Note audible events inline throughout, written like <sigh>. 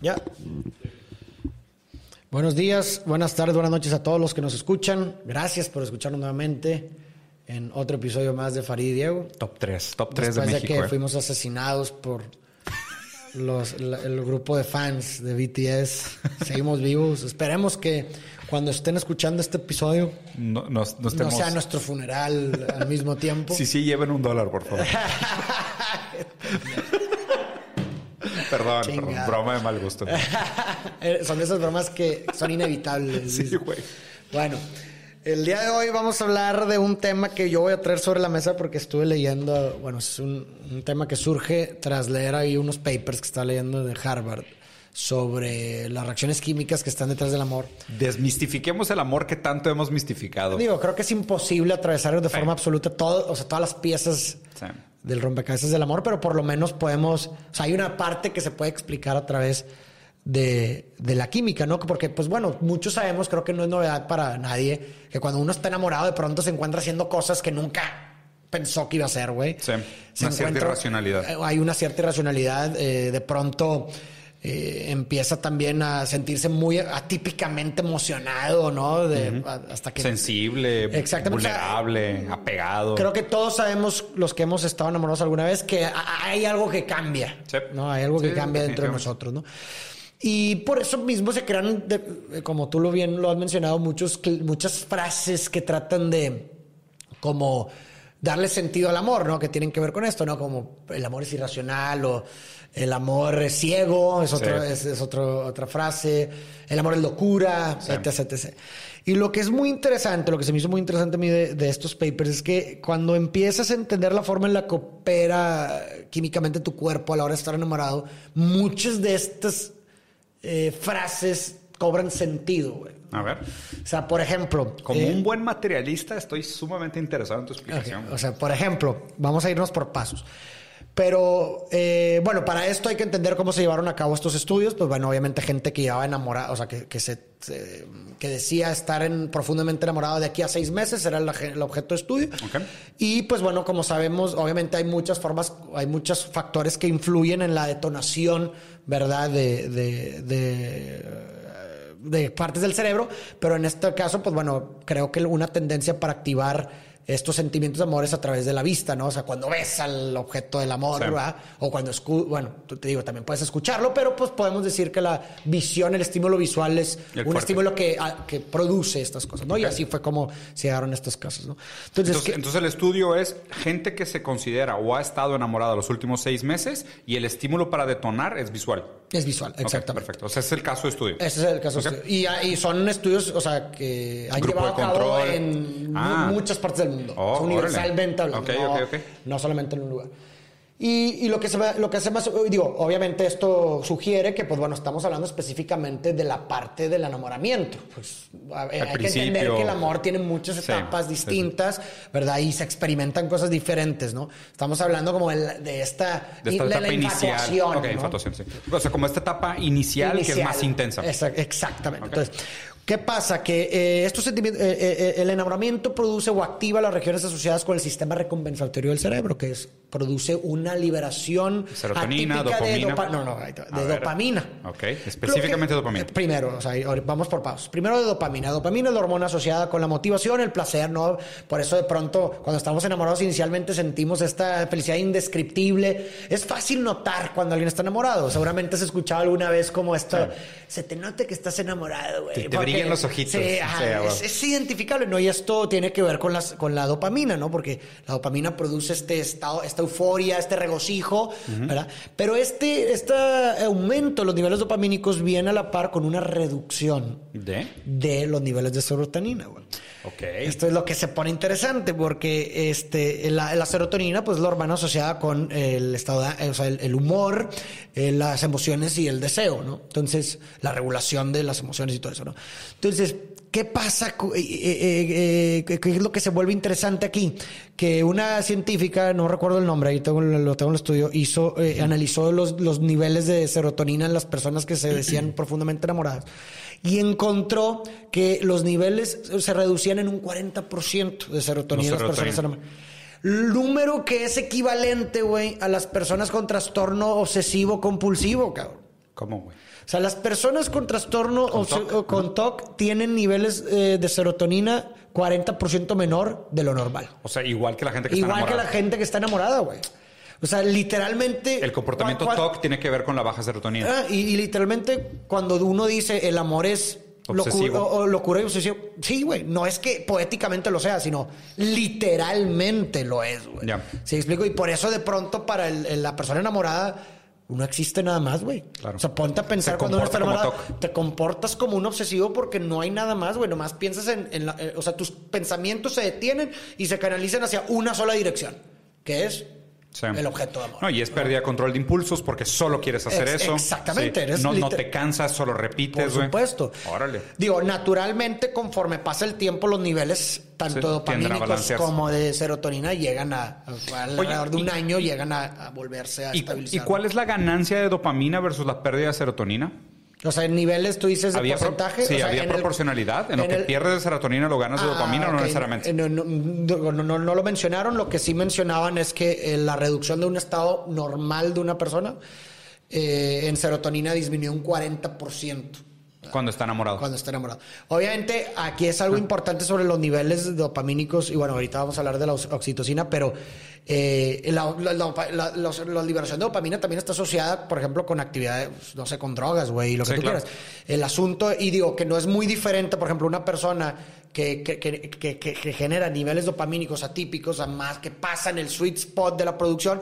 Ya. Buenos días, buenas tardes, buenas noches a todos los que nos escuchan. Gracias por escucharnos nuevamente en otro episodio más de Farid y Diego. Top 3, top 3 de Después de, México. que eh. fuimos asesinados por los, la- el grupo de fans de BTS. Seguimos vivos. Esperemos que cuando estén escuchando este episodio No, sea nuestro funeral al mismo tiempo. Sí, sí, lleven un dólar, por favor. <laughs> perdón, perdón, broma de mal gusto. <laughs> Eh, son esas bromas que son inevitables. Sí, güey. Bueno, el día de hoy vamos a hablar de un tema que yo voy a traer sobre la mesa porque estuve leyendo, bueno, es un, un tema que surge tras leer ahí unos papers que está leyendo de Harvard sobre las reacciones químicas que están detrás del amor. Desmistifiquemos el amor que tanto hemos mistificado. Digo, creo que es imposible atravesar de Sí. forma absoluta todo, o sea, todas las piezas Sí. Del rompecabezas del amor, pero por lo menos podemos, o sea, hay una parte que se puede explicar a través de, de la química, ¿no? Porque, pues bueno, muchos sabemos, creo que no es novedad para nadie, que cuando uno está enamorado de pronto se encuentra haciendo cosas que nunca pensó que iba a hacer, güey. Sí, Se una cierta irracionalidad. eh, Hay una cierta irracionalidad, eh, de pronto... eh, empieza también a sentirse muy atípicamente emocionado, ¿no? De, a- hasta que Sensible, Exactamente. vulnerable, apegado. Creo que todos sabemos, los que hemos estado enamorados alguna vez, que hay algo que cambia. Sí. ¿no? Hay algo que Sí, cambia dentro de nosotros, ¿no? Y por eso mismo se crean, de- como tú lo bien lo has mencionado, muchos, muchas frases que tratan de como darle sentido al amor, ¿no? Que tienen que ver con esto, ¿no? Como el amor es irracional o el amor es ciego, es, otro, Sí. es, es otro- otra frase, el amor es locura, Sí. etc, etc. Y lo que es muy interesante, lo que se me hizo muy interesante a mí de, de estos papers es que cuando empiezas a entender la forma en la que opera químicamente tu cuerpo a la hora de estar enamorado, muchas de estas eh, frases cobran sentido, güey. A ver. O sea, por ejemplo... Como eh, un buen materialista, estoy sumamente interesado en tu explicación. O sea, por ejemplo, vamos a irnos por pasos. Pero eh, bueno, para esto hay que entender cómo se llevaron a cabo estos estudios. Pues bueno, obviamente gente que llevaba enamorada, o sea, que, que se, se- que decía estar en, profundamente enamorado de aquí a seis meses, era ge- el objeto de estudio. Ok. Y pues bueno, como sabemos, obviamente hay muchas formas, hay muchos factores que influyen en la detonación, ¿verdad? De, de, de, de partes del cerebro, pero en este caso, pues bueno, creo que una tendencia para activar estos sentimientos de amor es a través de la vista, ¿no? O sea, cuando ves al objeto del amor, Sí. ¿verdad? O cuando escu bueno, tú te digo, también puedes escucharlo, pero pues podemos decir que la visión, el estímulo visual es El un fuerte. estímulo que, a- que produce estas cosas, ¿no? Y así fue como se llegaron estos casos, ¿no? Entonces, Entonces, ¿qué- entonces el estudio es gente que se considera o ha estado enamorada los últimos seis meses y el estímulo para detonar es visual. es visual, exactamente. perfecto. O sea, ese es el caso de estudio. Ese es el caso. De estudio. Y, ah, y son estudios, o sea, que han Grupo llevado a cabo en Ah. muchas partes del mundo. Oh, O sea, universalmente hablando. Ok, no, ok, ok. no solamente en un lugar. Y, y lo que se lo que hace más, digo, obviamente esto sugiere que, pues bueno, estamos hablando específicamente de la parte del enamoramiento. Pues a- hay que entender que el amor tiene muchas etapas sí, sí. distintas, ¿verdad? Y se experimentan cosas diferentes, ¿no? Estamos hablando como el- de esta, De esta de etapa la inicial. sí. O sea, como esta etapa inicial, que es más intensa. Exact- exactamente. Entonces, ¿qué pasa? Que eh, estos sentimientos, eh, eh, eh, el enamoramiento produce o activa las regiones asociadas con el sistema recompensatorio del cerebro, que es produce una liberación Serotonina, de dopamina. dopa- no, no, de dopamina. Ok, específicamente que- dopamina. eh, Primero, o sea, vamos por pasos. Primero de dopamina. Dopamina es la hormona asociada con la motivación, el placer, ¿no? Por eso de pronto, cuando estamos enamorados inicialmente sentimos esta felicidad indescriptible. Es fácil notar cuando alguien está enamorado. Seguramente has escuchado alguna vez como esto, se te nota que estás enamorado, güey. Te- te brillan los ojitos. Sí, ajá, Sí, es, bueno. es identificable, ¿no? Y esto tiene que ver con, las, con la dopamina, ¿no? Porque la dopamina produce este estado, esta euforia, este regocijo, ¿verdad? Pero este, este aumento de los niveles dopamínicos viene a la par con una reducción ¿De? de los niveles de serotonina, güey. Esto es lo que se pone interesante porque este, la, la serotonina, pues, es la hormona asociada con el estado, de- o sea, el, el humor, eh, las emociones y el deseo, ¿no? Entonces, la regulación de las emociones y todo eso, ¿no? Entonces, ¿qué pasa? cu- eh, eh, eh, ¿Qué es lo que se vuelve interesante aquí? Que una científica, no recuerdo el nombre, ahí tengo, lo tengo en el estudio, hizo, eh, analizó los, los niveles de serotonina en las personas que se <clears throat> decían profundamente enamoradas y encontró que los niveles se reducían en un 40% de serotonina en las personas enamoradas. Número que es equivalente, güey, a las personas con trastorno obsesivo compulsivo, cabrón. ¿Cómo, güey? O sea, las personas con trastorno Con o, TOC, o con TOC tienen niveles eh, de serotonina 40% menor de lo normal. O sea, igual que la gente que está Igual que la enamorada. gente que está enamorada, güey. O sea, literalmente... El comportamiento TOC tiene que ver con la baja serotonina. Ah, y, y literalmente cuando uno dice el amor es Obsesivo. o, o locura y obsesión, sí, güey, no es que poéticamente lo sea, sino literalmente lo es, güey. Ya. ¿Sí explico? Y por eso de pronto para el- el- la persona enamorada no existe nada más, güey. Claro. O sea, ponte a pensar Se cuando uno está enamorado, te comportas como un obsesivo porque no hay nada más, güey. Nomás piensas en, en la- eh, o sea, tus pensamientos se detienen y se canalizan hacia una sola dirección, que es Sí. el objeto de amor. No, y es pérdida de control de impulsos porque solo quieres hacer Ex- eso. exactamente, Sí. eres No, no te cansas, solo repites, Por supuesto. Órale. Digo, naturalmente, conforme pasa el tiempo, los niveles tanto Sí, dopamínicos como de serotonina llegan a, a- alrededor de un y- año, llegan a, a volverse a ¿Y, estabilizar. y cuál es la ganancia de dopamina versus la pérdida de serotonina? O sea, en niveles, tú dices de ¿Había porcentaje. sí, o sea, había en el- proporcionalidad. En, lo que el- pierdes de serotonina lo ganas de Ah, dopamina o no ok. necesariamente. Eh, No, no, no, no, no lo mencionaron. Lo que sí mencionaban es que eh, la reducción de un estado normal de una persona eh, en serotonina disminuyó un 40%. Cuando está enamorado. Cuando está enamorado. Obviamente, aquí es algo importante sobre los niveles dopamínicos, y bueno, ahorita vamos a hablar de la ox- oxitocina, pero eh, la, la- la- la- los- la liberación de dopamina también está asociada, por ejemplo, con actividades, no sé, con drogas, güey, y lo que Sí, tú claro. quieras. El asunto, y digo que no es muy diferente, por ejemplo, una persona que, que, que, que- genera niveles dopamínicos atípicos, a más que pasa en el sweet spot de la producción,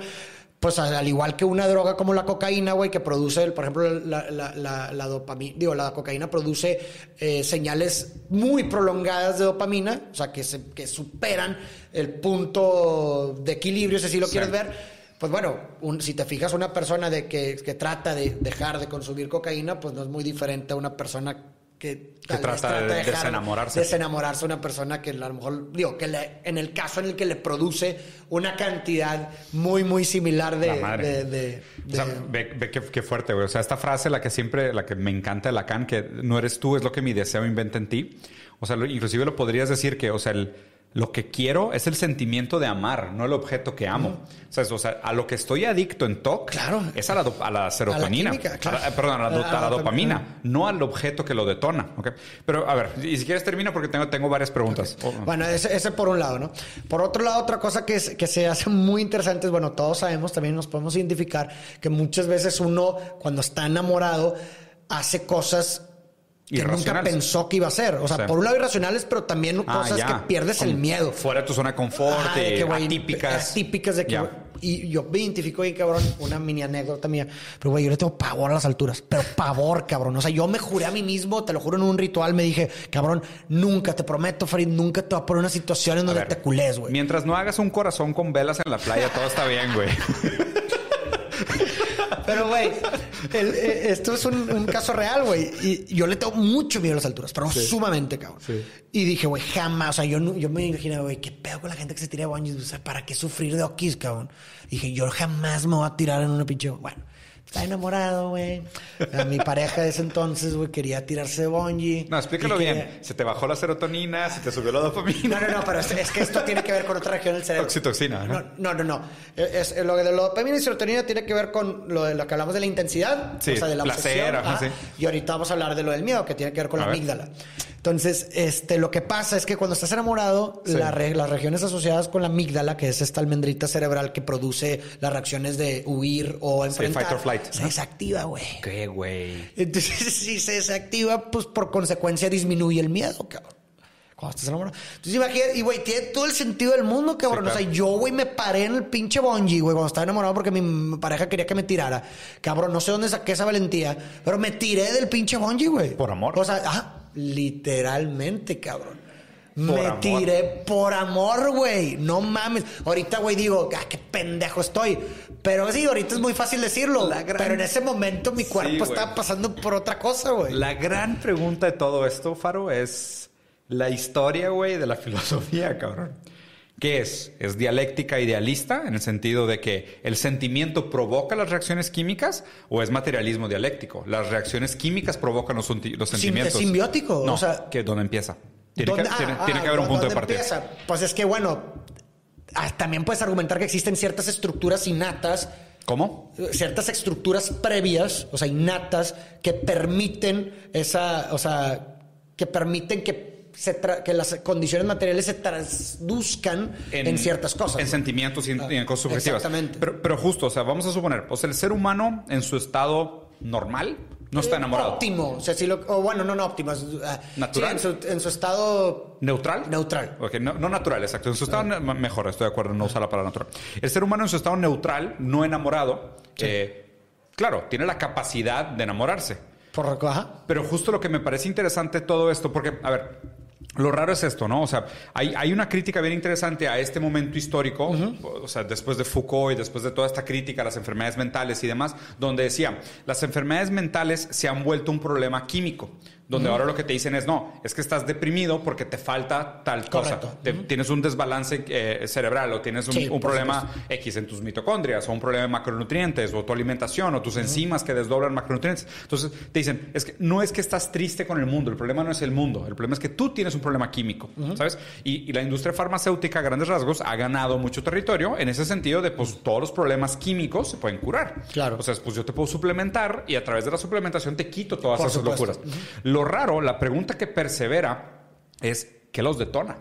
pues al al igual que una droga como la cocaína, güey, que produce, por ejemplo, la, la, la, la dopamina, digo, la cocaína produce eh, señales muy prolongadas de dopamina, o sea, que, se, que superan el punto de equilibrio, si así lo Sí. quieres ver. Pues bueno, un- si te fijas, una persona de que, que trata de dejar de consumir cocaína, pues no es muy diferente a una persona que, tal vez trata de dejar- desenamorarse. desenamorarse a una persona que a lo mejor, digo, que le- en el caso en el que le produce una cantidad muy, muy similar de... La madre. de- de- O sea, ve, ve qué, qué fuerte, güey. O sea, esta frase, la que siempre, la que me encanta de Lacan, que no eres tú, es lo que mi deseo inventa en ti. O sea, lo- inclusive lo podrías decir que, o sea, el- lo que quiero es el sentimiento de amar, no el objeto que amo. O, sea, o sea, a lo que estoy adicto en TOC Claro. es a la, do- a la serotonina. química, claro. A la- perdón, a la, do- A la a la dopamina. no al objeto que lo detona. ¿ok? Pero, a ver, y si quieres termina porque tengo, tengo varias preguntas. Oh, Bueno, ese, ese por un lado, ¿no? Por otro lado, otra cosa que, es- que se hace muy interesante es, bueno, todos sabemos, también nos podemos identificar que muchas veces uno, cuando está enamorado, hace cosas que nunca pensó que iba a hacer. O sea, Sí. por un lado irracionales, pero también Ah, cosas ya. que pierdes el miedo. Fuera de tu zona de confort, Ajá, de que, güey, atípicas. Atípicas de que, y yo me identifico bien, cabrón, una mini anécdota mía. Pero, güey, yo le tengo pavor a las alturas. Pero pavor, cabrón. O sea, yo me juré a mí mismo, te lo juro en un ritual, me dije, cabrón, nunca, te prometo, Farid, nunca te voy a poner una situación en donde ver, te culés, güey. Mientras no hagas un corazón con velas en la playa, todo está bien, güey. <laughs> Pero, güey, eh, esto es un, un caso real, güey. Y yo le tengo mucho miedo a las alturas, pero sumamente, cabrón. Sí. Y dije, güey, jamás. O sea, yo, yo me imaginaba, güey, qué pedo con la gente que se tira de bungee. O sea, ¿para qué sufrir de okis, cabrón? Dije, yo jamás me voy a tirar en una pinche. Bueno, estaba enamorado, güey. Mi pareja de ese entonces, güey, quería tirarse de bungee. No, explícalo bien. Se te bajó la serotonina, se te subió la dopamina. No, no, no, pero es, es que esto tiene que ver con otra región del cerebro. Oxitoxina, ¿no? No, no, no. no. Es, es- lo de la dopamina y serotonina tiene que ver con lo de lo que hablamos de la intensidad, Sí, o sea, de la placer, obsesión, ajá, ajá. sí. Y ahorita vamos a hablar de lo del miedo, que tiene que ver con A la ver. amígdala. Entonces, este, lo que pasa es que cuando estás enamorado, Sí. la re- las regiones asociadas con la amígdala, que es esta almendrita cerebral que produce las reacciones de huir o enfrentar, fight or flight. se desactiva, güey. ¿Qué, güey? Entonces, <laughs> si se desactiva, pues por consecuencia disminuye el miedo, cabrón. Cuando estás enamorado. Entonces, imagínate, y güey, tiene todo el sentido del mundo, cabrón. Sí, claro. O sea, yo, güey, me paré en el pinche bungee, güey, cuando estaba enamorado porque mi pareja quería que me tirara. Cabrón, no sé dónde saqué esa valentía, pero me tiré del pinche bungee, güey. Por amor. O sea, ah, literalmente, cabrón. Por me amor. tiré por amor, güey. No mames. Ahorita, güey, digo, ah, qué pendejo estoy. Pero sí, ahorita es muy fácil decirlo. Gran- Pero en ese momento mi cuerpo estaba pasando por otra cosa, güey. La gran pregunta de todo esto, Faro, es la historia, güey, de la <laughs> filosofía, cabrón. ¿Qué es? ¿Es dialéctica idealista en el sentido de que el sentimiento provoca las reacciones químicas o es materialismo dialéctico? Las reacciones químicas provocan los, sentimientos. es simbiótico, No, o sea- que ¿dónde empieza? Tiene, que, ¿Dónde- tiene- ah, tiene ah, que haber un punto de ¿dónde partida. empieza? Pues es que, bueno, ah, también puedes argumentar que existen ciertas estructuras innatas. ¿Cómo? Ciertas estructuras previas, o sea, innatas, que permiten esa, o sea, que permiten que se tra- que las condiciones materiales se traduzcan en, ciertas cosas. En ¿no? sentimientos y en, Ah, y en cosas subjetivas. exactamente. Pero, pero justo, o sea, vamos a suponer, o sea, el ser humano en su estado normal no está enamorado. Óptimo, o sea, si lo, o bueno, no, no óptimo, es, ah, ¿Natural? sí, en, su, en su estado ¿Neutral? neutral. Ok, no, no natural, exacto. En su estado ne- mejor, estoy de acuerdo, no usar la palabra natural. El ser humano en su estado neutral, no enamorado, eh, claro, tiene la capacidad de enamorarse. Por, ajá. Pero justo lo que me parece interesante todo esto, porque, a ver, lo raro es esto, ¿no? O sea, hay, hay una crítica bien interesante a este momento histórico, o sea, después de Foucault y después de toda esta crítica a las enfermedades mentales y demás, donde decía, las enfermedades mentales se han vuelto un problema químico, donde ahora lo que te dicen es, no, es que estás deprimido porque te falta tal cosa. Tienes un desbalance eh, cerebral o tienes un, Sí, un por problema X en tus mitocondrias o un problema de macronutrientes o tu alimentación o tus enzimas que desdoblan macronutrientes. Entonces te dicen, es que no es que estás triste con el mundo, el problema no es el mundo, el problema es que tú tienes un problema químico, ¿sabes? Y, y la industria farmacéutica a grandes rasgos ha ganado mucho territorio en ese sentido de pues todos los problemas químicos se pueden curar. Claro. O sea, pues yo te puedo suplementar y a través de la suplementación te quito todas Por esas supuesto. locuras. Lo raro, la pregunta que persevera es ¿qué los detona?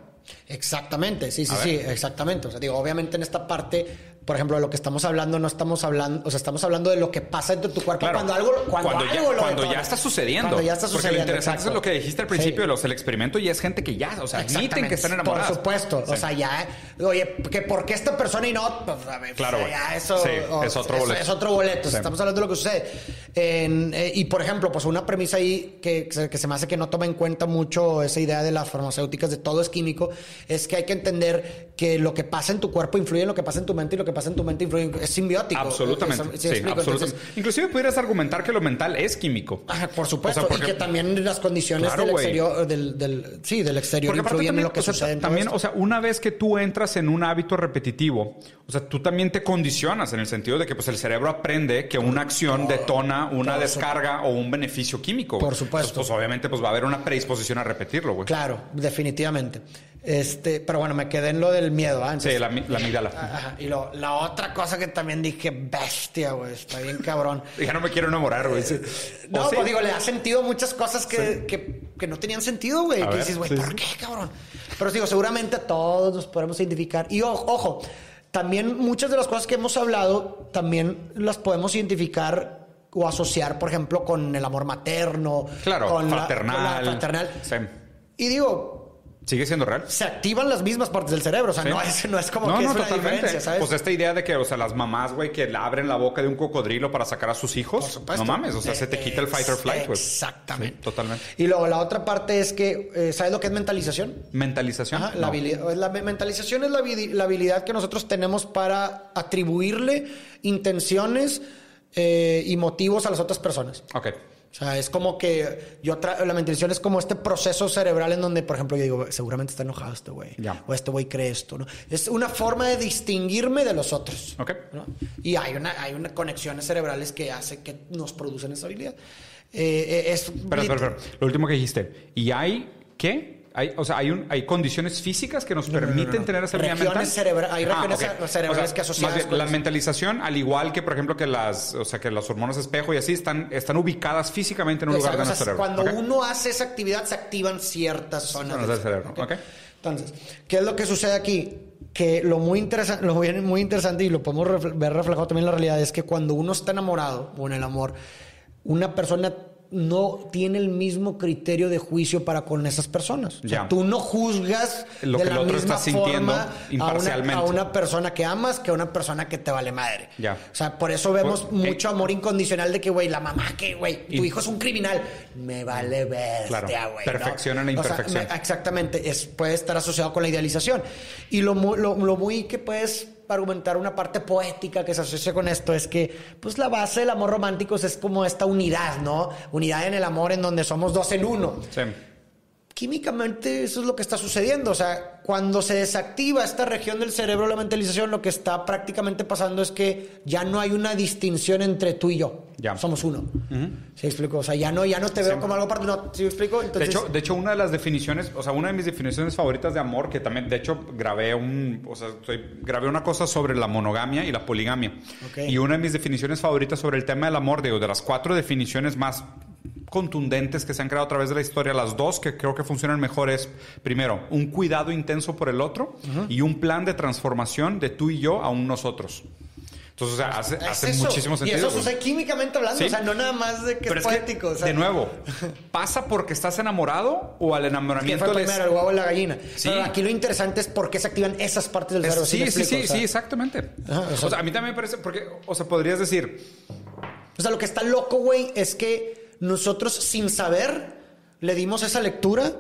Exactamente, sí, sí, sí, exactamente. O sea, digo, obviamente en esta parte, por ejemplo, de lo que estamos hablando, no estamos hablando, o sea, estamos hablando de lo que pasa dentro de tu cuerpo Claro. cuando algo, cuando, Cuando ya, algo lo cuando ya está sucediendo. Cuando ya está Porque lo sucediendo. interesante exacto. es lo que dijiste al principio Sí. los el experimento y es gente que ya, o sea, admiten que están enamorados. Por supuesto. O sea, ya, oye, que por qué esta persona y no, pues, a ver, Claro, o sea, ya eso Sí, o- es otro boleto. Es, otro boleto. Estamos hablando de lo que sucede. En, eh, y por ejemplo, pues una premisa ahí que, que se me hace que no toma en cuenta mucho esa idea de las farmacéuticas de todo es químico, es que hay que entender que lo que pasa en tu cuerpo influye en lo que pasa en tu mente y lo que pasa en tu mente influye es simbiótico. Absolutamente. ¿sí absolutamente. Entonces, Inclusive pudieras argumentar que lo mental es químico. Ajá, por supuesto, O sea, porque- y que también las condiciones Claro, del exterior, del, del- sí, del exterior influyen también, en lo que o sea, sucede. también, o sea, una vez que tú entras en un hábito repetitivo, o sea, tú también te condicionas en el sentido de que pues el cerebro aprende que una acción detona una descarga o un beneficio químico. Por supuesto. Entonces, pues obviamente pues va a haber una predisposición a repetirlo, güey. Claro, definitivamente. Este, pero bueno, me quedé en lo del miedo ¿ah? antes. Sí, la, la amígdala. Ajá, Y lo- la otra cosa que también dije, bestia, güey, está bien cabrón. <laughs> Ya no me quiero enamorar, güey. Sí. No, ¿O sí? pues digo, le da sentido muchas cosas que, que, que no tenían sentido, güey. Que ver, dices, güey, sí, ¿por sí. qué, cabrón? Pero digo, seguramente todos nos podemos identificar. Y ojo, ojo, también muchas de las cosas que hemos hablado, también las podemos identificar o asociar, por ejemplo, con el amor materno. Claro, con la- fraternal. con la fraternal. Sí. Y digo, ¿Sigue siendo real? se activan las mismas partes del cerebro. O sea, Sí. no, es, no es como no, que no, es una totalmente. diferencia, ¿sabes? Pues esta idea de que, o sea, las mamás, güey, que abren la boca de un cocodrilo para sacar a sus hijos. Por supuesto. No mames, o sea, se te quita el fight or flight, güey. Exactamente. Sí, totalmente. Y luego la otra parte es que, eh, ¿sabes lo que es mentalización? Mentalización. Ajá, No. la, habilidad, la me- mentalización es la, la habilidad que nosotros tenemos para atribuirle intenciones eh, y motivos a las otras personas. Ok. O sea, es como que yo la mentalización es como este proceso cerebral en donde, por ejemplo, yo digo, seguramente está enojado este güey. O este güey cree esto, ¿no? Es una forma de distinguirme de los otros. Ok. ¿no? Y hay una, hay una conexiones cerebrales que hace que nos producen esa habilidad. Eh, eh, es Espera, espera, espera. Lo último que dijiste. ¿Y hay qué? Hay, o sea, hay, un, hay condiciones físicas que nos no, no, permiten no. tener esa Regiones mental. cerebra- hay regiones ok. cerebrales que asociadas más bien, con la mentalización, al igual que, por ejemplo, que las, o sea, que las hormonas espejo y así están, están ubicadas físicamente en un lugar de nuestro o sea, cerebro. Cuando ¿ok? uno hace esa actividad, se activan ciertas zonas Zonas del cerebro, ok. Entonces, ¿qué es lo que sucede aquí? Que lo muy, interesante, lo muy, interesante y lo podemos ver reflejado también en la realidad es que cuando uno está enamorado o en el amor, una persona no tiene el mismo criterio de juicio para con esas personas. O sea, Ya. tú no juzgas Lo de que la el otro misma está sintiendo forma imparcialmente. A, una, a una persona que amas que a una persona que te vale madre. Ya. O sea, por eso vemos Pues, eh, mucho amor incondicional de que, güey, la mamá que, güey, tu hijo es un criminal. Me vale bestia, Claro. güey. Perfección en la O sea, imperfección. me- exactamente. Es, puede estar asociado con la idealización. Y lo, lo, lo muy que puedes argumentar una parte poética que se asocia con esto es que, pues, la base del amor romántico es como esta unidad, ¿no? Unidad en el amor en donde somos dos en uno. Sí. Químicamente eso es lo que está sucediendo. O sea, cuando se desactiva esta región del cerebro, la mentalización, lo que está prácticamente pasando es que ya no hay una distinción entre tú y yo. Ya. Somos uno. ¿Sí explico? O sea, ya no, ya no te veo como algo aparte. No, ¿sí explico? De Entonces, hecho, de hecho, una de las definiciones, o sea, una de mis definiciones favoritas de amor, que también, de hecho, grabé un, o sea, soy- grabé una cosa sobre la monogamia y la poligamia. Ok. Y una de mis definiciones favoritas sobre el tema del amor, digo, de las cuatro definiciones más contundentes que se han creado a través de la historia, las dos que creo que funcionan mejor es, primero, un cuidado intenso por el otro y un plan de transformación de tú y yo a un nosotros. Entonces, o sea, hace, es hace muchísimo sentido. Y eso güey. sucede químicamente hablando. Sí. O sea, no nada más de que Pero es es que, poético. o sea, de nuevo, <laughs> ¿pasa porque estás enamorado o al que enamoramiento fue les- primero el huevo y la gallina. Sí. Pero aquí lo interesante es por qué se activan esas partes del Es- cerebro. sí, me sí, sí, explico? O sea, sí, exactamente. Ajá, o o, sea- sea, a mí también me parece, porque, o sea, podrías decir, O sea, lo que está loco, güey, es que nosotros sin saber le dimos esa lectura.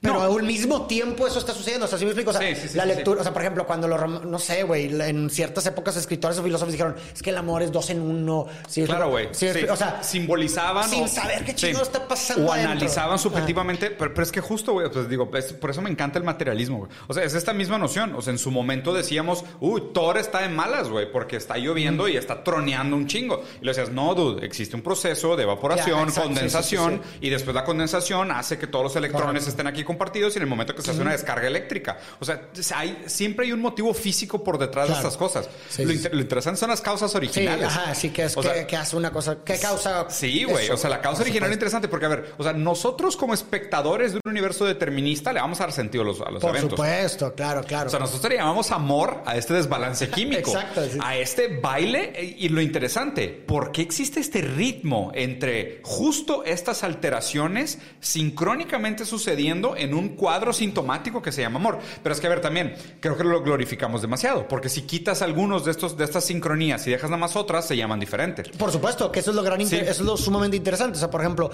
Pero No. al mismo tiempo eso está sucediendo. O sea, ¿sí me explico? O sea, Sí, sí, sí, la lectura, o sea, por ejemplo, cuando los, no sé, güey, en ciertas épocas escritores o filósofos dijeron, es que el amor es dos en uno. ¿Sí me claro, güey. O sea, simbolizaban. sin o- saber qué chingado está pasando O adentro. analizaban subjetivamente, pero, pero es que justo, güey, pues digo, es- por eso me encanta el materialismo, güey. O sea, es esta misma noción. O sea, en su momento decíamos, uy, Thor está en malas, güey, porque está lloviendo y está troneando un chingo. Y le decías, no, dude, existe un proceso de evaporación, exacto, condensación, y después la condensación hace que todos los electrones Correcto. estén aquí compartidos y en el momento que se hace una descarga eléctrica. O sea, hay, siempre hay un motivo físico por detrás Claro. de estas cosas. Sí, lo, sí, inter- lo interesante son las causas sí, originales. ajá, sí, que, es, O que, sea, que hace una cosa. ¿Qué causa? Sí, güey. O sea, la causa Por original es interesante porque, a ver, o sea, nosotros como espectadores de un universo determinista le vamos a dar sentido a los, a los Por eventos. supuesto, claro, claro. O sea, nosotros le llamamos amor a este desbalance <laughs> químico. Exacto, sí. A este baile. eh, Y lo interesante, ¿por qué existe este ritmo entre justo estas alteraciones sincrónicamente sucediendo en un cuadro sintomático que se llama amor? Pero es que, a ver, también, creo que lo glorificamos demasiado. Porque si quitas algunos de, estos, de estas sincronías y dejas nada más otras, se llaman diferentes. Por supuesto, que eso es lo gran Sí. eso es lo sumamente interesante. O sea, por ejemplo,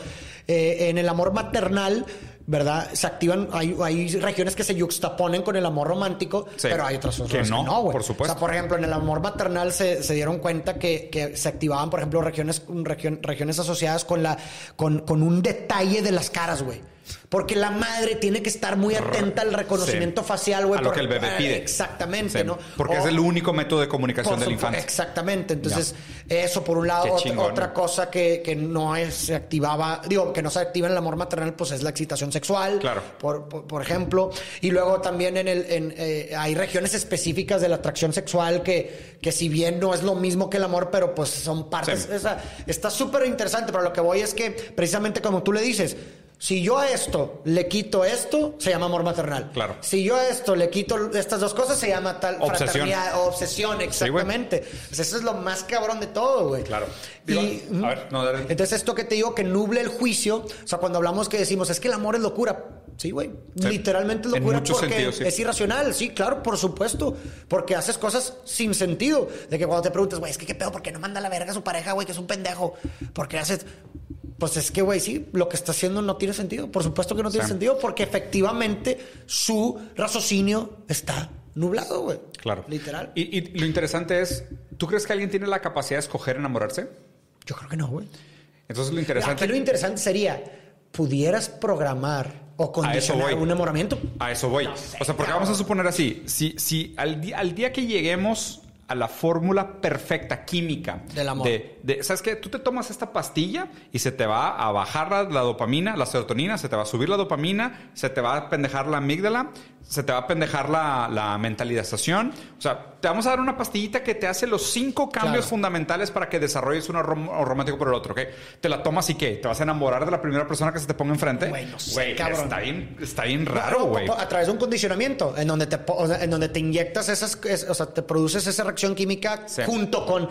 eh, en el amor maternal, ¿verdad? Se activan, hay, hay regiones que se yuxtaponen con el amor romántico, Sí. pero hay otras Que no, güey. por supuesto. O sea, por ejemplo, en el amor maternal se, se dieron cuenta que, que se activaban, por ejemplo, regiones, region- regiones asociadas con la, con, con un detalle de las caras, güey. Porque la madre tiene que estar muy atenta al reconocimiento Sí. facial, güey. A lo por- que el bebé eh, pide. Exactamente, Sí, ¿no? Porque O- es el único método de comunicación de la infancia. Exactamente. Entonces, eso por un lado. Otra- chingón. otra cosa que, que no es, se activaba, digo, que no se activa en el amor maternal, pues es la excitación sexual. Claro. Por, por, por ejemplo. Y luego también en el, en, eh, hay regiones específicas de la atracción sexual que, que si bien no es lo mismo que el amor, pero pues son partes. Sí. esa- está súper interesante, pero lo que voy es que precisamente como tú le dices, si yo a esto le quito esto, se llama amor maternal. Claro. Si yo a esto le quito estas dos cosas, se llama tal Obsesión. fraternidad o obsesión, exactamente. Pues eso es lo más cabrón de todo, güey. Claro. Y, a ver, no, dale. entonces esto que te digo que nuble el juicio, o sea, cuando hablamos que decimos es que el amor es locura, sí, güey, Sí. literalmente locura porque sí. es irracional, sí, claro, por supuesto, porque haces cosas sin sentido, de que cuando te preguntas, güey, es que qué pedo, ¿por qué no manda la verga a su pareja, güey, que es un pendejo? Porque haces pues es que, güey, sí, lo que está haciendo no tiene sentido. Por supuesto que no tiene Sí. sentido porque efectivamente su raciocinio está nublado, güey. Claro. Literal. Y, y lo interesante es, ¿tú crees que alguien tiene la capacidad de escoger enamorarse? Yo creo que no, güey. Entonces lo interesante... Aquí lo interesante sería, ¿pudieras programar o condicionar voy. un enamoramiento? A eso voy. No sé, o sea, porque cabrón. vamos a suponer así, si, si al, al día que lleguemos a la fórmula perfecta química Del amor. de, de- ¿sabes qué? Tú te tomas esta pastilla y se te va a bajar la, la dopamina, la serotonina, se te va a subir la dopamina, se te va a pendejar la amígdala, se te va a pendejar la, la mentalización. O sea, te vamos a dar una pastillita que te hace los cinco cambios Claro. fundamentales para que desarrolles un rom- romántico por el otro, ¿ok? Te la tomas y ¿qué? ¿Te vas a enamorar de la primera persona que se te ponga enfrente? Güey, no sé, Güey, cabrón. está bien, está bien raro, no, güey. A través de un condicionamiento, en donde te, po- o sea, en donde te inyectas esas, es- o sea, te produces esa reacción química Sí. junto con,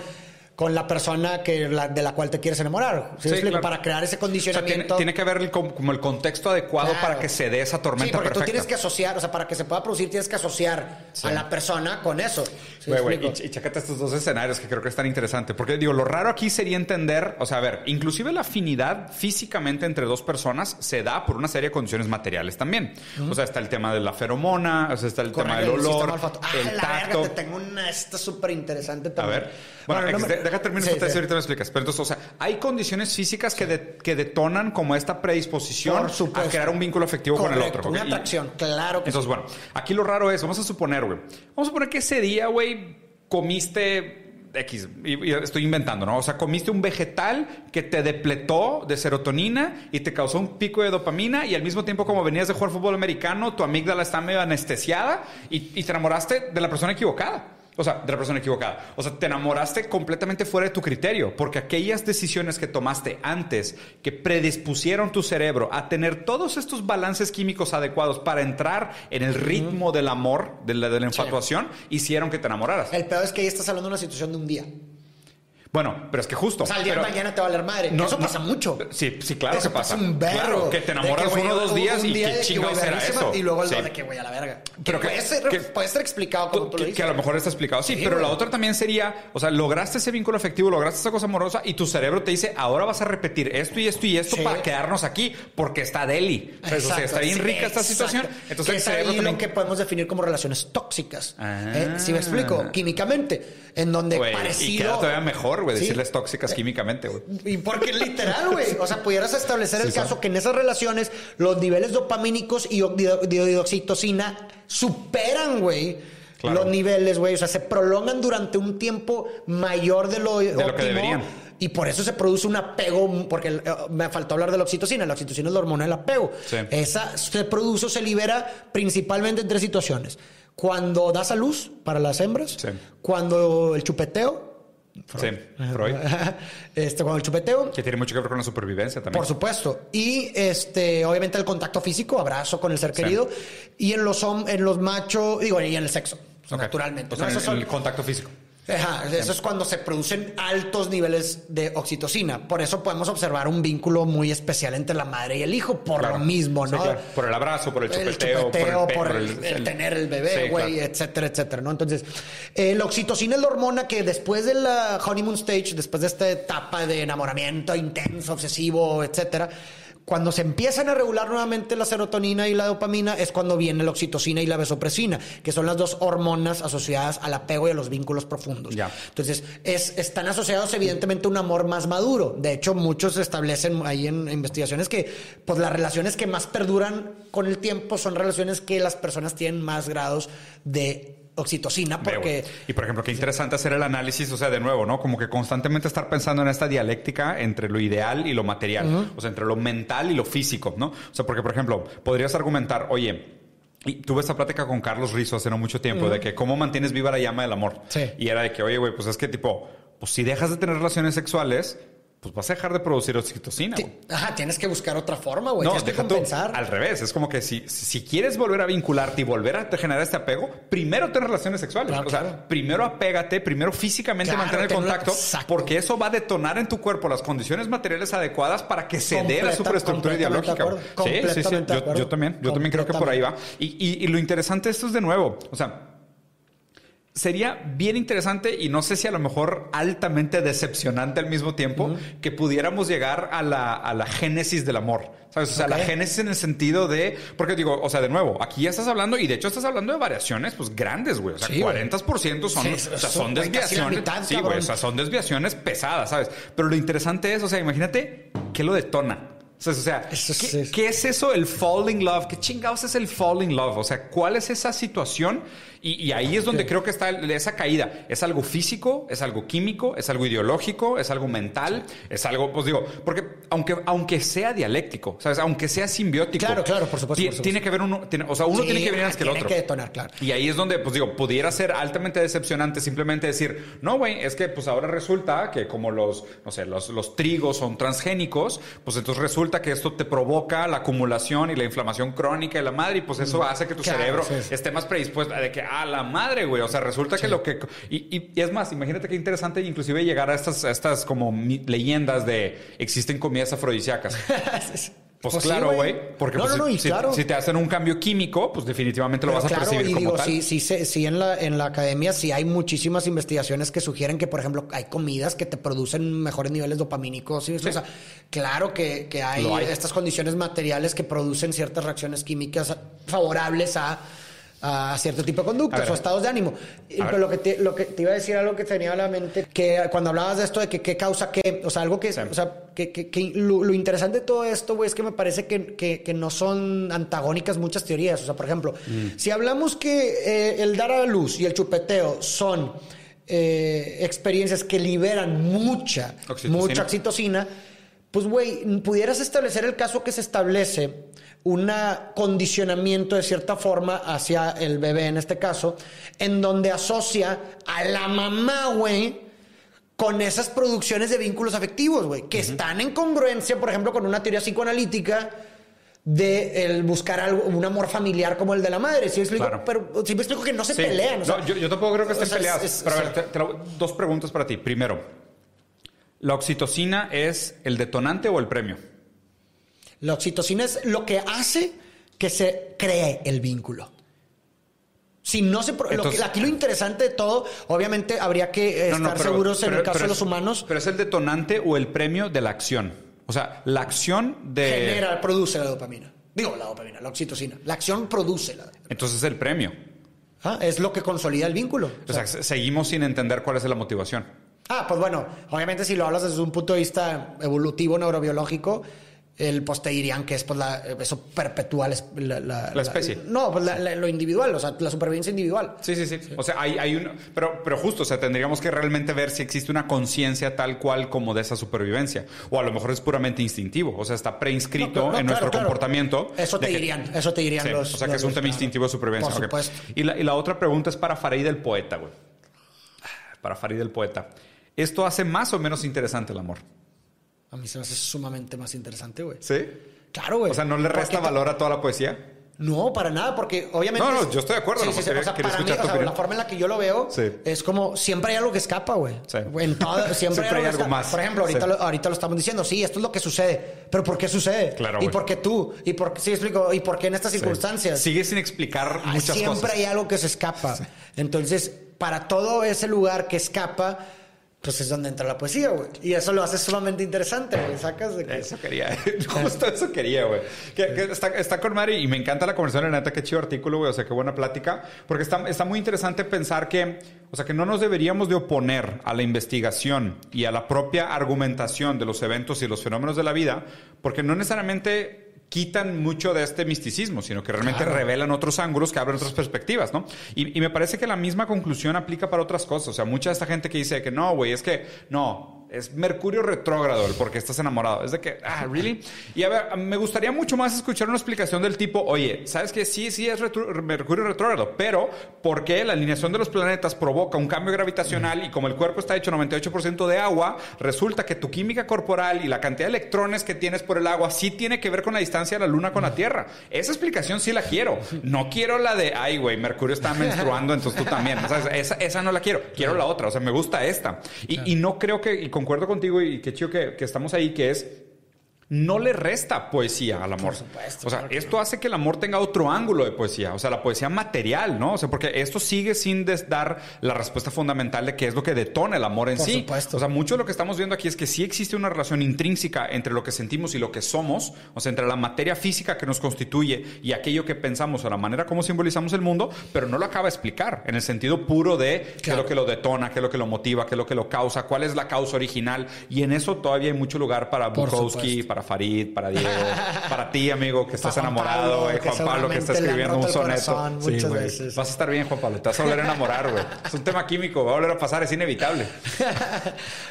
con la persona que la- de la cual te quieres enamorar. ¿Sí me Sí, explico? claro. Para crear ese O sea, tiene, condicionamiento. tiene que haber el, com- como el contexto adecuado Claro. para que se dé esa tormenta Sí, porque perfecta. tú tienes que asociar, o sea, para que se pueda producir tienes que asociar a la persona con eso. ¿Sí me Güey, güey, explico? y, y chécate estos dos escenarios que creo que es tan interesante. Porque digo, lo raro aquí sería entender, o sea, a ver, inclusive la afinidad físicamente entre dos personas se da por una serie de condiciones materiales también. O sea, está el tema de la feromona, o sea, está el tema del el olor, olfato- Ah, el la tacto. verga, te tengo una esta súper interesante A también. ver, bueno, no ex- me- no deja terminar Sí, esta tesis sí. ahorita me explicas. Pero entonces, o sea, hay condiciones físicas que, de- que detonan como esta predisposición a crear un vínculo afectivo con el Correcto, otro. Una atracción, claro que Entonces, bueno, aquí lo raro es, vamos a suponer, güey. Vamos a suponer que ese día, güey, comiste X, y, y estoy inventando, ¿no? O sea, comiste un vegetal que te depletó de serotonina y te causó un pico de dopamina y al mismo tiempo como venías de jugar fútbol americano, tu amígdala está medio anestesiada y, y te enamoraste de la persona equivocada. O sea, de la persona equivocada. O sea, te enamoraste completamente fuera de tu criterio, porque aquellas decisiones que tomaste antes, que predispusieron tu cerebro a tener todos estos balances químicos adecuados para entrar en el ritmo del amor, de la, de la infatuación, hicieron que te enamoraras. El peor es que ahí estás hablando de una situación de un día. Bueno, pero es que justo. O sea, al día de pero- mañana te va a valer madre. No, Eso no. pasa mucho. Sí, sí, claro Eso que pasa. un verbo. Claro, que te enamoras uno o dos días un y día qué chingados verguísima, eso. Y luego el Sí. de que, güey, a la verga. Pero que- puede, ser, que- puede ser explicado como tú lo dices. que a lo mejor está explicado. Sí, Sí, pero la otra también sería, o sea, lograste ese vínculo afectivo, lograste esa cosa amorosa y tu cerebro te dice, ahora vas a repetir esto y esto y esto Sí. para quedarnos aquí porque está Deli. O sea, o sea, Exacto, está bien rica esta exacto. situación. Entonces el es cerebro también... lo que podemos definir como relaciones tóxicas. Ah. ¿Eh? ¿Sí me explico? Químicamente. En donde parecido... todavía mejor, güey, Sí. decirles tóxicas químicamente, güey. Y porque literal, güey. O sea, pudieras establecer Sí, el son. caso que en esas relaciones los niveles dopamínicos y o- de, de- de oxitocina superan, güey. Claro. Los niveles, güey. O sea, se prolongan durante un tiempo mayor de lo, lo que óptimo, deberían. Y por eso se produce un apego, porque eh, me faltó hablar de la oxitocina. La oxitocina es la hormona del apego. Sí. Esa se produce o se libera principalmente en tres situaciones. Cuando das a luz para las hembras, Sí. cuando el chupeteo, Sí, Freud. <laughs> este, cuando el chupeteo, Que tiene mucho que ver con la supervivencia también. por supuesto. Y este, obviamente el contacto físico, abrazo con el ser querido. Y en los en los machos, digo, y en el sexo, naturalmente. O sea, ¿no? en Esos el, son- el contacto físico. Ajá, eso es cuando se producen altos niveles de oxitocina. Por eso podemos observar un vínculo muy especial entre la madre y el hijo, por Claro. lo mismo, Sí, ¿no? claro. Por el abrazo, por el el chupeteo, chupeteo, pe- por por el, el- el el- tener el bebé, Sí, güey, claro. etcétera, etcétera, ¿no? Entonces, eh, la oxitocina es la hormona que después de la honeymoon stage, después de esta etapa de enamoramiento intenso, obsesivo, etcétera, cuando se empiezan a regular nuevamente la serotonina y la dopamina es cuando viene la oxitocina y la vasopresina, que son las dos hormonas asociadas al apego y a los vínculos profundos. Ya. Entonces, es, están asociados evidentemente a un amor más maduro. De hecho, muchos establecen ahí en investigaciones que pues, las relaciones que más perduran con el tiempo son relaciones que las personas tienen más grados de oxitocina porque... Y por ejemplo, qué interesante hacer el análisis, o sea, de nuevo, ¿no? Como que constantemente estar pensando en esta dialéctica entre lo ideal y lo material, o sea, entre lo mental y lo físico, ¿no? O sea, porque por ejemplo, podrías argumentar, oye, y tuve esta plática con Carlos Rizzo hace no mucho tiempo de que cómo mantienes viva la llama del amor. Sí. Y era de que, oye, güey, pues es que tipo, pues si dejas de tener relaciones sexuales, pues vas a dejar de producir oxitocina, Sí, güey. Ajá, tienes que buscar otra forma, güey. No, tienes que tú, compensar. al revés. Es como que si, si quieres volver a vincularte y volver a generar este apego, primero ten relaciones sexuales. Claro, o sea, claro. primero apégate, primero físicamente Claro, mantener el contacto, porque eso va a detonar en tu cuerpo las condiciones materiales adecuadas para que se dé la Completa- superestructura ideológica. Sí, sí, sí. Yo, yo también. Yo también creo que por ahí va. Y, y- y lo interesante de esto es de nuevo. O sea, sería bien interesante y no sé si a lo mejor altamente decepcionante al mismo tiempo que pudiéramos llegar a la, a la génesis del amor. ¿Sabes? O sea, la génesis en el sentido de. Porque digo, o sea, de nuevo, aquí ya estás hablando, y de hecho estás hablando de variaciones, pues grandes, güey. O sea, Sí, güey. 40% son, Sí, o sea, son, desviaciones. mitad, sí, güey. O sea, son desviaciones pesadas, ¿sabes? Pero lo interesante es, o sea, imagínate qué lo detona. O sea, Eso ¿qué, sí es- qué es eso el fall in love? ¿Qué chingados es el fall in love? O sea, ¿cuál es esa situación? Y, y ahí es donde creo que está el- esa caída. ¿Es algo físico? ¿Es algo químico? ¿Es algo ideológico? ¿Es algo mental? ¿Es algo, pues digo, porque aunque, aunque sea dialéctico, ¿sabes? Aunque sea simbiótico. Claro, claro, por supuesto, ti- por supuesto. Tiene que ver uno, tiene- o sea, uno Sí, tiene que venir antes que el tiene otro. que detonar, claro. Y ahí es donde, pues digo, pudiera ser altamente decepcionante simplemente decir, no, güey, es que pues ahora resulta que como los, no sé, los, los trigos son transgénicos, pues entonces resulta que esto te provoca la acumulación y la inflamación crónica de la madre y pues eso hace que tu Claro, cerebro sí, sí. esté más predispuesto a de que, a la madre, güey, o sea, resulta que lo que... Y, y- y es más, imagínate qué interesante inclusive llegar a estas, a estas como leyendas de existen comidas afrodisíacas. <laughs> Pues, Pues sí, claro, güey. Porque No, pues, no, no, si, claro. te hacen un cambio químico, pues definitivamente lo Pero vas a claro, percibir y como digo, tal. sí, sí, sí, sí, en la, en la academia sí hay muchísimas investigaciones que sugieren que, por ejemplo, hay comidas que te producen mejores niveles dopamínicos. ¿sí? O sea, claro que, que hay, Lo hay. estas condiciones materiales que producen ciertas reacciones químicas favorables a a cierto tipo de conductas ver. o estados de ánimo. Pero lo que, te, lo que te iba a decir algo que tenía a la mente, que cuando hablabas de esto de que qué causa qué, o sea, algo que, Sí. o sea, que, que- que lo, lo interesante de todo esto, güey, es que me parece que, que- que no son antagónicas muchas teorías. O sea, por ejemplo, Mm. si hablamos que eh, el dar a la luz y el chupeteo son eh, experiencias que liberan mucha, Oxitocina. mucha oxitocina, pues, güey, pudieras establecer el caso que se establece un condicionamiento de cierta forma hacia el bebé en este caso, en donde asocia a la mamá, güey, con esas producciones de vínculos afectivos, güey, que están en congruencia, por ejemplo, con una teoría psicoanalítica de el buscar algo, un amor familiar como el de la madre. ¿Sí me explico? Claro. Pero sí me explico que no se Sí. pelean. o sea, No, yo, yo tampoco creo que o estén sea, peleadas. es- pero a ver, sí. te- te lo- dos preguntas para ti. Primero, ¿la oxitocina es el detonante o el premio? La oxitocina es lo que hace que se cree el vínculo. Si no se... pro- lo Entonces- que, aquí lo interesante de todo, obviamente habría que eh, No, no, estar pero- seguros en el caso de los es- humanos. Pero es el detonante o el premio de la acción. O sea, la acción de... Genera, produce la dopamina. Digo, la dopamina, la oxitocina. La acción produce la... Entonces es el premio. Ah, Es lo que consolida el vínculo. O sea, se- seguimos sin entender cuál es la motivación. Ah, pues bueno, obviamente si lo hablas desde un punto de vista evolutivo, neurobiológico, el, pues te dirían que es pues la, eso perpetúa la, la- la- La especie. no, pues lo individual, o sea, la supervivencia individual. Sí, sí, sí. O sea, hay, hay un... Pero, pero justo, o sea, tendríamos que realmente ver si existe una conciencia tal cual como de esa supervivencia. O a lo mejor es puramente instintivo. O sea, está preinscrito No, no, en claro, nuestro claro. comportamiento. Eso te que- dirían, eso te dirían Sí, los... O sea, que los- es un tema instintivo de supervivencia. Por ok. supuesto. Y la, y la otra pregunta es para Farid el poeta, güey. Para Farid el poeta. ¿Esto hace más o menos interesante el amor? A mí se me hace sumamente más interesante, güey. ¿Sí? Claro, güey. O sea, ¿no le resta Porque valor a toda la poesía? No, para nada, porque obviamente... No, no, es- yo estoy de acuerdo, Sí, no, sí, sí. quería- O sea, quería para mí, o sea, la forma en la que yo lo veo Sí. es como siempre hay algo que escapa, güey. Sí. En todo- siempre, Siempre hay algo escapa. más. Por ejemplo, ahorita, lo, ahorita lo estamos diciendo, sí, esto es lo que sucede. Pero ¿por qué sucede? Claro, ¿Y por qué tú? ¿Y por qué, sí, explico? ¿Y por qué en estas circunstancias? Sigue sin explicar Ah, muchas siempre cosas. hay algo que se escapa. Entonces, para todo ese lugar que escapa, pues es donde entra la poesía, güey. Y eso lo hace sumamente interesante, güey. Sacas de que... Eso quería, <laughs> justo eso quería, güey. Está con Mari y me encanta la conversación, la neta, qué chido artículo, güey. O sea, qué buena plática. Porque está, está muy interesante pensar que, o sea, que no nos deberíamos de oponer a la investigación y a la propia argumentación de los eventos y los fenómenos de la vida, porque no necesariamente quitan mucho de este misticismo, sino que realmente Claro. revelan otros ángulos que abren otras perspectivas, ¿no? Y, y me parece que la misma conclusión aplica para otras cosas. O sea, mucha de esta gente que dice que no, güey, es que no, es Mercurio retrógrado el por qué estás enamorado. Es de que, ah, ¿really? Y a ver, me gustaría mucho más escuchar una explicación del tipo, oye, ¿sabes que Sí, sí es Mercurio retrógrado, pero ¿por qué la alineación de los planetas provoca un cambio gravitacional y como el cuerpo está hecho 98% de agua, resulta que tu química corporal y la cantidad de electrones que tienes por el agua sí tiene que ver con la distancia de la Luna con la Tierra? Esa explicación sí la quiero. No quiero la de, ay, güey, Mercurio está menstruando, entonces tú también. Esa, esa no la quiero. Quiero la otra. O sea, me gusta esta. Y, y no creo que, y concuerdo contigo y qué chido que, que estamos ahí, que es no le resta poesía al amor. Por supuesto, o sea, claro esto hace que el amor tenga otro ángulo de poesía, o sea, la poesía material, ¿no? O sea, porque esto sigue sin dar la respuesta fundamental de qué es lo que detona el amor en Por sí. supuesto. O sea, mucho de lo que estamos viendo aquí es que sí existe una relación intrínseca entre lo que sentimos y lo que somos, o sea, entre la materia física que nos constituye y aquello que pensamos o la manera como simbolizamos el mundo, pero no lo acaba de explicar en el sentido puro de qué es lo que lo detona, qué es lo que lo motiva, qué es lo que lo causa, cuál es la causa original. Y en eso todavía hay mucho lugar para Por Bukowski, supuesto. Para Farid, para Diego, <laughs> para ti, amigo, que estás enamorado, eh, Juan Pablo, que está escribiendo un soneto. Sí, güey. Vas a estar bien, Juan Pablo, te vas a volver a enamorar, güey. Es un tema químico, va a volver a pasar, es inevitable. <laughs>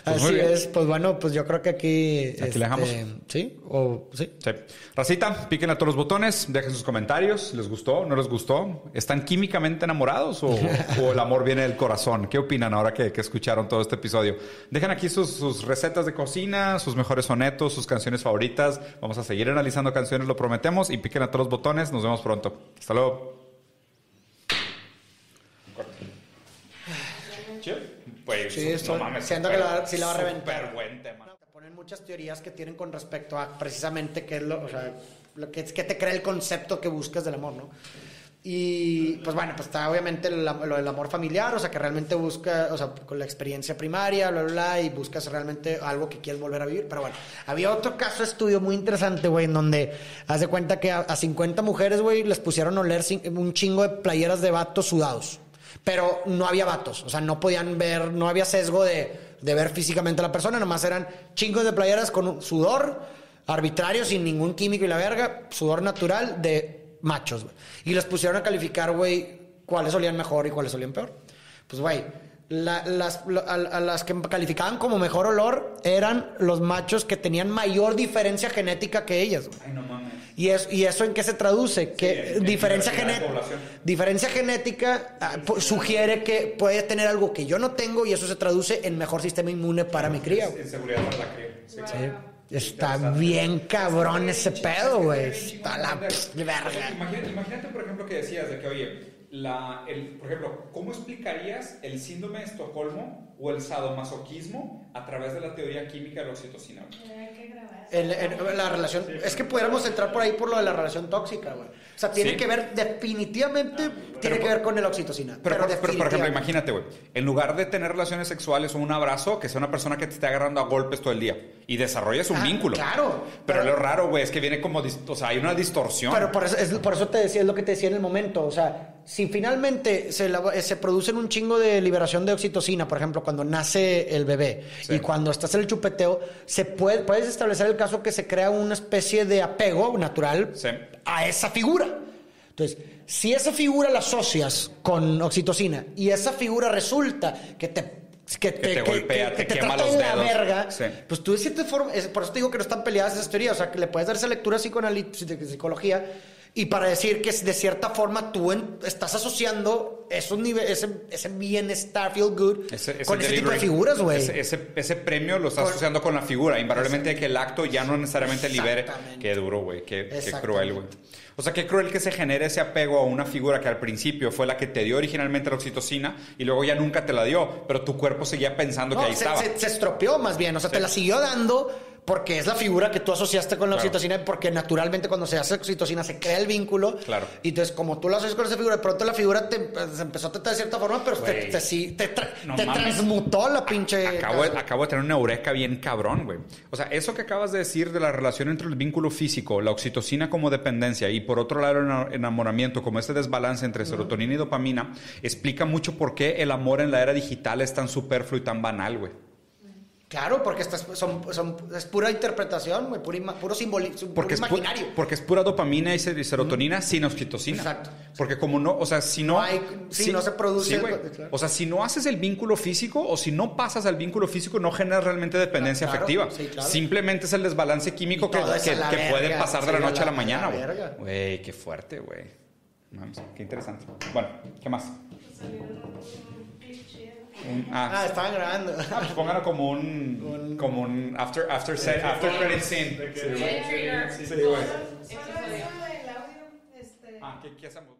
Pues Así es, pues bueno, pues yo creo que aquí... este, Aquí le dejamos. Sí, o sí. Sí. Racita, píquenle a todos los botones, dejen sus comentarios. ¿Les gustó? ¿No les gustó? ¿Están químicamente enamorados o, <laughs> o el amor viene del corazón? ¿Qué opinan ahora que, que escucharon todo este episodio? Dejen aquí sus, sus recetas de cocina, sus mejores sonetos, sus canciones favoritas. Vamos a seguir analizando canciones, lo prometemos. Y piquen a todos los botones. Nos vemos pronto. Hasta luego. Pues, Sí, esto- siento súper- que la- sí la va a reventar. buen tema. Te ponen muchas teorías que tienen con respecto a precisamente qué es lo, o sea, lo que, es que te crea el concepto que buscas del amor, ¿no? Y pues bueno, pues está obviamente lo, del amor familiar, o sea, que realmente busca, o sea, con la experiencia primaria, bla, bla, bla, y buscas realmente algo que quieres volver a vivir. Pero bueno, había otro caso de estudio muy interesante, güey, en donde haz cuenta que a, a 50 mujeres, güey, les pusieron a oler un chingo de playeras de vatos sudados. Pero no había vatos, o sea, no podían ver, no había sesgo de, de ver físicamente a la persona, nomás eran chingos de playeras con sudor arbitrario, sin ningún químico y la verga, sudor natural de machos, güey. Y les pusieron a calificar, güey, cuáles olían mejor y cuáles olían peor. Pues, güey, la- las, lo- a, a las que calificaban como mejor olor eran los machos que tenían mayor diferencia genética que ellas, güey. Ay, no mames. ¿Y eso, ¿Y eso en qué se traduce? Que en diferencia, población. diferencia genética ah, sugiere que puede tener algo que yo no tengo y eso se traduce en mejor sistema inmune para mi cría. güey. En seguridad para la cría. Sí. Está bien cabrón ese pedo, güey. Está la verga. Imagínate, imagínate, por ejemplo, que decías de que, oye, la, el, por ejemplo, ¿cómo explicarías el síndrome de Estocolmo o el sadomasoquismo a través de la teoría química de la oxitocina? Hay que grabar. La relación, es que pudiéramos entrar por ahí por lo de la relación tóxica, güey. O sea, tiene Sí. que ver, definitivamente, tiene que ver con el oxitocina. Pero, Pero, por, pero, por ejemplo, imagínate, güey, en lugar de tener relaciones sexuales o un abrazo, que sea una persona que te esté agarrando a golpes todo el día y desarrolles un Ah, vínculo. claro. Pero, lo raro, güey, es que viene como, o sea, hay una distorsión. Pero por eso, es, por eso te decía, es lo que te decía en el momento. O sea, si finalmente se, la- se producen un chingo de liberación de oxitocina, por ejemplo, cuando nace el bebé Sí. y cuando estás en el chupeteo, se puede, puedes establecer el caso que se crea una especie de apego natural Sí. a esa figura. Entonces, si esa figura la asocias con oxitocina y esa figura resulta que te que te golpea, te quema los de la dedos. verga, Sí. pues tú de cierta forma, por eso te digo que no están peleadas esas teorías, o sea, que le puedes dar esa lectura psicoanalítica, psicología, y para decir que de cierta forma tú en- estás asociando esos nive- ese, ese bienestar, feel good, Ese, ese con ese tipo de figuras, güey. Ese, ese, ese premio lo estás Con- asociando con la figura, invariablemente que el acto ya no necesariamente libere. Qué duro, güey, qué, cruel, güey. O sea, qué cruel que se genere ese apego a una figura que al principio fue la que te dio originalmente la oxitocina y luego ya nunca te la dio, pero tu cuerpo seguía pensando No, que ahí se, estaba. se- se estropeó más bien, o sea, te la siguió dando porque es la figura que tú asociaste con la Claro. oxitocina, porque naturalmente cuando se hace oxitocina se crea el vínculo. Claro. Y entonces, como tú la asocias con esa figura, de pronto la figura te, pues, se empezó a tratar de cierta forma, pero te, te, sí- te tra- No te mames. transmutó la pinche. Acabo de, cosa. acabo de tener una eureka bien cabrón, güey. O sea, eso que acabas de decir de la relación entre el vínculo físico, la oxitocina como dependencia y por otro lado el ena- enamoramiento, como este desbalance entre serotonina y dopamina, explica mucho por qué el amor en la era digital es tan superfluo y tan banal, güey. Claro, porque estas son, son- es pura interpretación, güey, puro, ima- puro simbolismo, puro Porque es, pu- imaginario. porque es pura dopamina y ser- y serotonina sin oxitocina. Exacto. Porque como no, o sea, si no... No hay- sí, no se produce- sí, claro. O sea, si no haces el vínculo físico o si no pasas al vínculo físico, no generas realmente dependencia Claro, afectiva. sí, claro. Simplemente es el desbalance químico que, es puede pasar de la noche a la a la- mañana, güey. Güey, qué fuerte, güey. Qué interesante. Bueno, ¿qué más? Un- Ah, ah, estaban grabando. ah, pues pónganlo como un, como un after, after, set- after credit scene. Sí, güey. Sí, güey. Solo eso del audio, este... Ah, ¿qué, qué hacemos?